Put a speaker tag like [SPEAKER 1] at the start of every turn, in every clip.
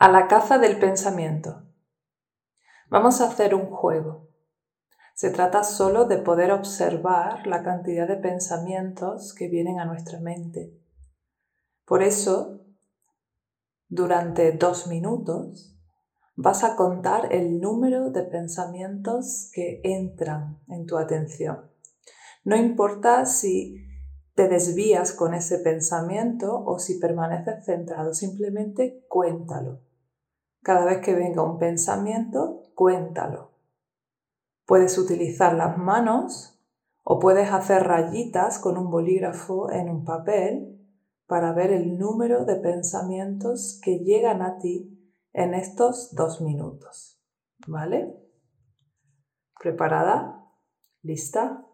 [SPEAKER 1] A la caza del pensamiento. Vamos a hacer un juego. Se trata solo de poder observar la cantidad de pensamientos que vienen a nuestra mente. Por eso, durante dos minutos, vas a contar el número de pensamientos que entran en tu atención. No importa si te desvías con ese pensamiento o si permaneces centrado, simplemente cuéntalo. Cada vez que venga un pensamiento, cuéntalo. Puedes utilizar las manos o puedes hacer rayitas con un bolígrafo en un papel para ver el número de pensamientos que llegan a ti en estos dos minutos. ¿Vale? ¿Preparada? ¿Lista?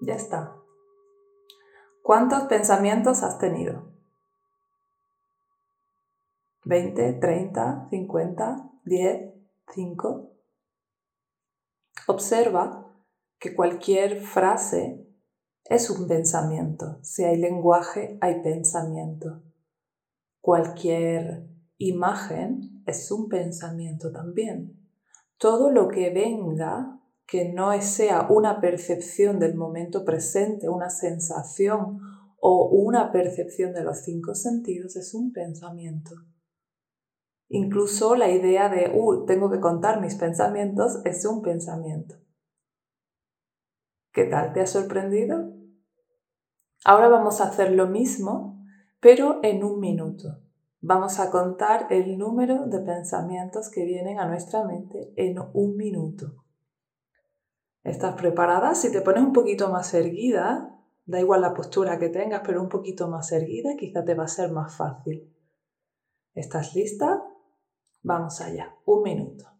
[SPEAKER 1] Ya está. ¿Cuántos pensamientos has tenido? ¿20, 30, 50, 10, 5? Observa que cualquier frase es un pensamiento. Si hay lenguaje, hay pensamiento. Cualquier imagen es un pensamiento también. Todo lo que venga que no sea una percepción del momento presente, una sensación o una percepción de los cinco sentidos, es un pensamiento. Incluso la idea de, uh, tengo que contar mis pensamientos, es un pensamiento. ¿Qué tal? ¿Te ha sorprendido? Ahora vamos a hacer lo mismo, pero en un minuto. Vamos a contar el número de pensamientos que vienen a nuestra mente en un minuto. ¿Estás preparada? Si te pones un poquito más erguida, da igual la postura que tengas, pero un poquito más erguida, quizá te va a ser más fácil. ¿Estás lista? Vamos allá. Un minuto.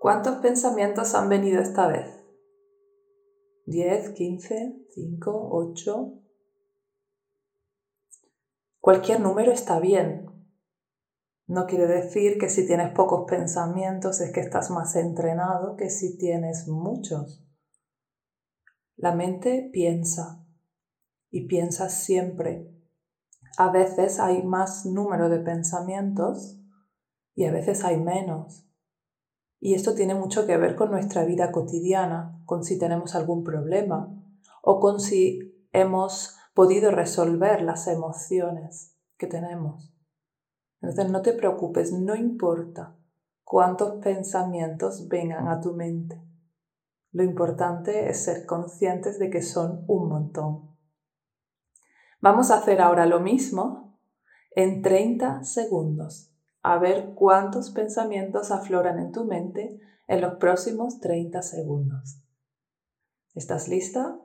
[SPEAKER 1] ¿Cuántos pensamientos han venido esta vez? ¿10, 15, 5, 8? Cualquier número está bien. No quiere decir que si tienes pocos pensamientos es que estás más entrenado que si tienes muchos. La mente piensa y piensa siempre. A veces hay más número de pensamientos y a veces hay menos. Y esto tiene mucho que ver con nuestra vida cotidiana, con si tenemos algún problema o con si hemos podido resolver las emociones que tenemos. Entonces no te preocupes, no importa cuántos pensamientos vengan a tu mente. Lo importante es ser conscientes de que son un montón. Vamos a hacer ahora lo mismo en 30 segundos a ver cuántos pensamientos afloran en tu mente en los próximos 30 segundos. ¿Estás lista?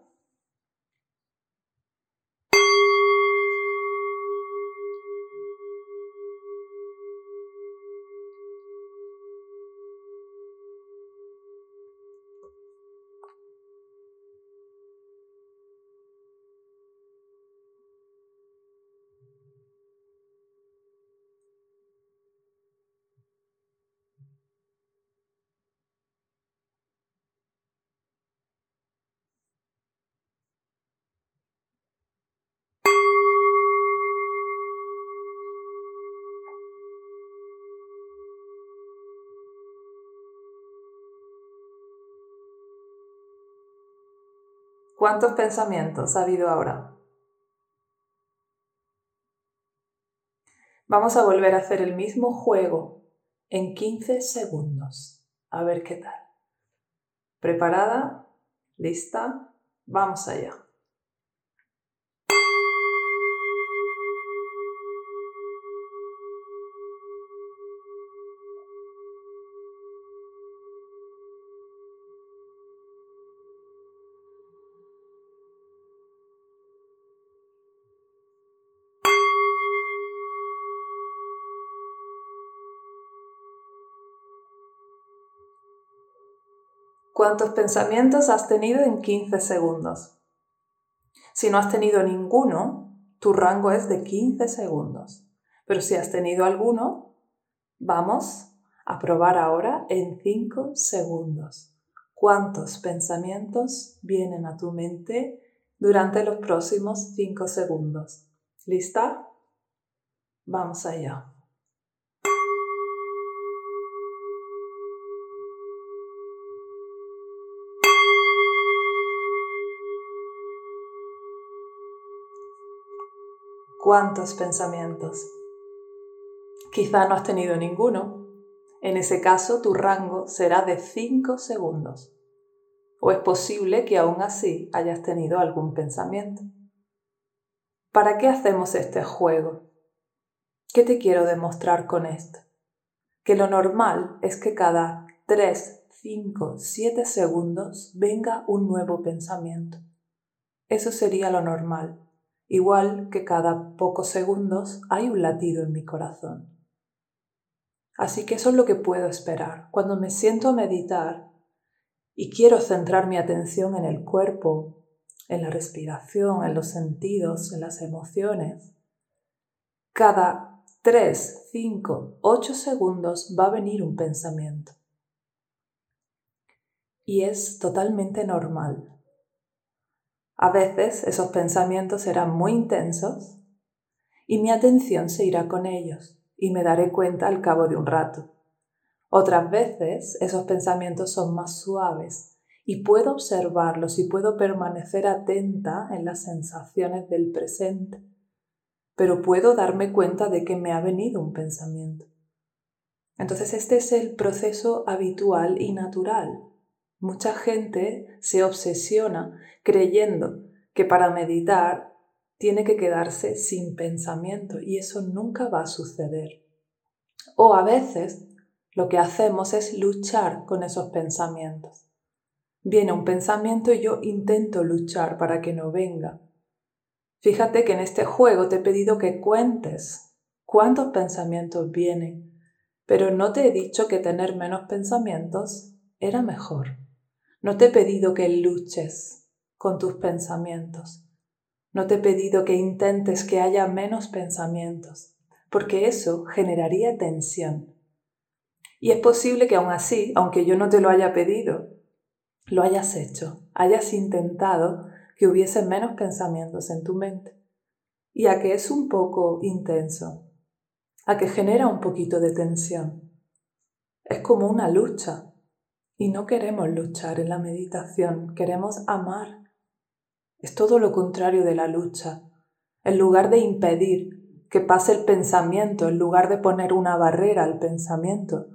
[SPEAKER 1] ¿Cuántos pensamientos ha habido ahora? Vamos a volver a hacer el mismo juego en 15 segundos. A ver qué tal. ¿Preparada? ¿Lista? Vamos allá. ¿Cuántos pensamientos has tenido en 15 segundos? Si no has tenido ninguno, tu rango es de 15 segundos. Pero si has tenido alguno, vamos a probar ahora en 5 segundos. ¿Cuántos pensamientos vienen a tu mente durante los próximos 5 segundos? ¿Lista? Vamos allá. ¿Cuántos pensamientos? Quizá no has tenido ninguno. En ese caso, tu rango será de 5 segundos. O es posible que aún así hayas tenido algún pensamiento. ¿Para qué hacemos este juego? ¿Qué te quiero demostrar con esto? Que lo normal es que cada 3, 5, 7 segundos venga un nuevo pensamiento. Eso sería lo normal igual que cada pocos segundos hay un latido en mi corazón. Así que eso es lo que puedo esperar. Cuando me siento a meditar y quiero centrar mi atención en el cuerpo, en la respiración, en los sentidos, en las emociones, cada 3, 5, 8 segundos va a venir un pensamiento. Y es totalmente normal. A veces esos pensamientos serán muy intensos y mi atención se irá con ellos y me daré cuenta al cabo de un rato. Otras veces esos pensamientos son más suaves y puedo observarlos y puedo permanecer atenta en las sensaciones del presente, pero puedo darme cuenta de que me ha venido un pensamiento. Entonces este es el proceso habitual y natural Mucha gente se obsesiona creyendo que para meditar tiene que quedarse sin pensamiento y eso nunca va a suceder. O a veces lo que hacemos es luchar con esos pensamientos. Viene un pensamiento y yo intento luchar para que no venga. Fíjate que en este juego te he pedido que cuentes cuántos pensamientos vienen Pero no te he dicho que tener menos pensamientos era mejor. No te he pedido que luches con tus pensamientos. No te he pedido que intentes que haya menos pensamientos, porque eso generaría tensión. Y es posible que aún así, aunque yo no te lo haya pedido, lo hayas hecho, hayas intentado que hubiese menos pensamientos en tu mente. Y a que es un poco intenso, a que genera un poquito de tensión. Es como una lucha. Y no queremos luchar en la meditación, queremos amar. Es todo lo contrario de la lucha. En lugar de impedir que pase el pensamiento, en lugar de poner una barrera al pensamiento,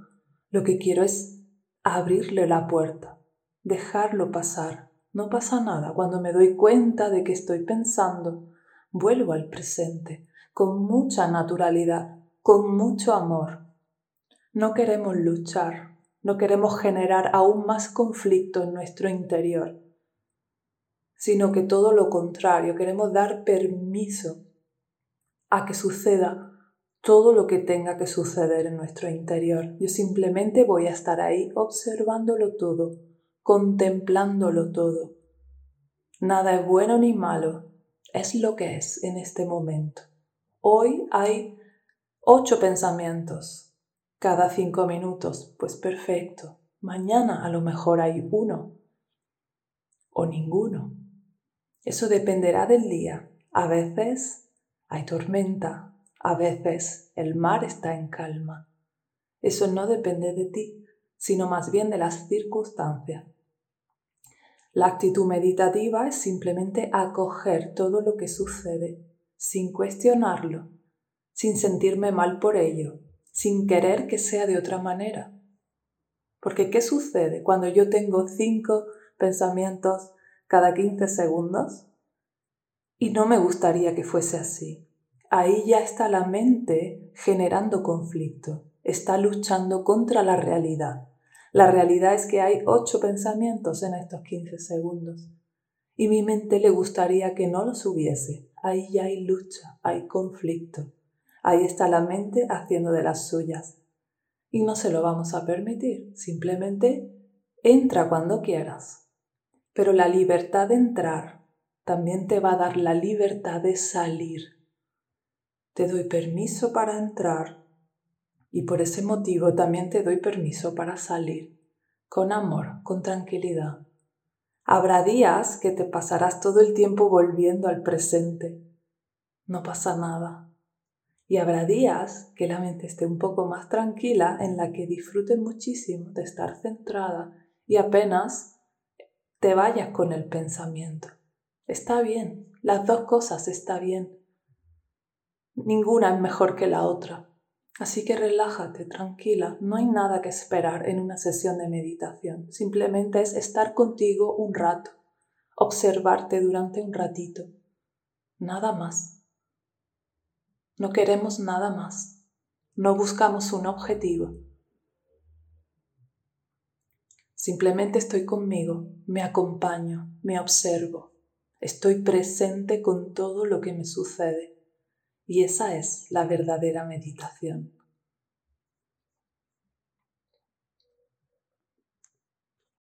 [SPEAKER 1] lo que quiero es abrirle la puerta, dejarlo pasar. No pasa nada. Cuando me doy cuenta de que estoy pensando, vuelvo al presente, con mucha naturalidad, con mucho amor. No queremos luchar, no queremos generar aún más conflicto en nuestro interior, sino que todo lo contrario, queremos dar permiso a que suceda todo lo que tenga que suceder en nuestro interior. Yo simplemente voy a estar ahí observándolo todo, contemplándolo todo. Nada es bueno ni malo, es lo que es en este momento. Hoy hay ocho pensamientos cada cinco minutos, pues perfecto. Mañana a lo mejor hay uno o ninguno. Eso dependerá del día. A veces hay tormenta, a veces el mar está en calma. Eso no depende de ti, sino más bien de las circunstancias. La actitud meditativa es simplemente acoger todo lo que sucede, sin cuestionarlo, sin sentirme mal por ello, sin querer que sea de otra manera. Porque ¿qué sucede cuando yo tengo cinco pensamientos cada 15 segundos? Y no me gustaría que fuese así. Ahí ya está la mente generando conflicto, está luchando contra la realidad. La realidad es que hay ocho pensamientos en estos 15 segundos. Y mi mente le gustaría que no los hubiese. Ahí ya hay lucha, hay conflicto. Ahí está la mente haciendo de las suyas. Y no se lo vamos a permitir. Simplemente entra cuando quieras. Pero la libertad de entrar también te va a dar la libertad de salir. Te doy permiso para entrar y por ese motivo también te doy permiso para salir, con amor, con tranquilidad. Habrá días que te pasarás todo el tiempo volviendo al presente. No pasa nada. Y habrá días que la mente esté un poco más tranquila, en la que disfrutes muchísimo de estar centrada y apenas te vayas con el pensamiento. Está bien, las dos cosas está bien. Ninguna es mejor que la otra. Así que relájate, tranquila, no hay nada que esperar en una sesión de meditación, simplemente es estar contigo un rato, observarte durante un ratito, nada más. No queremos nada más, no buscamos un objetivo. Simplemente estoy conmigo, me acompaño, me observo, estoy presente con todo lo que me sucede. Y esa es la verdadera meditación.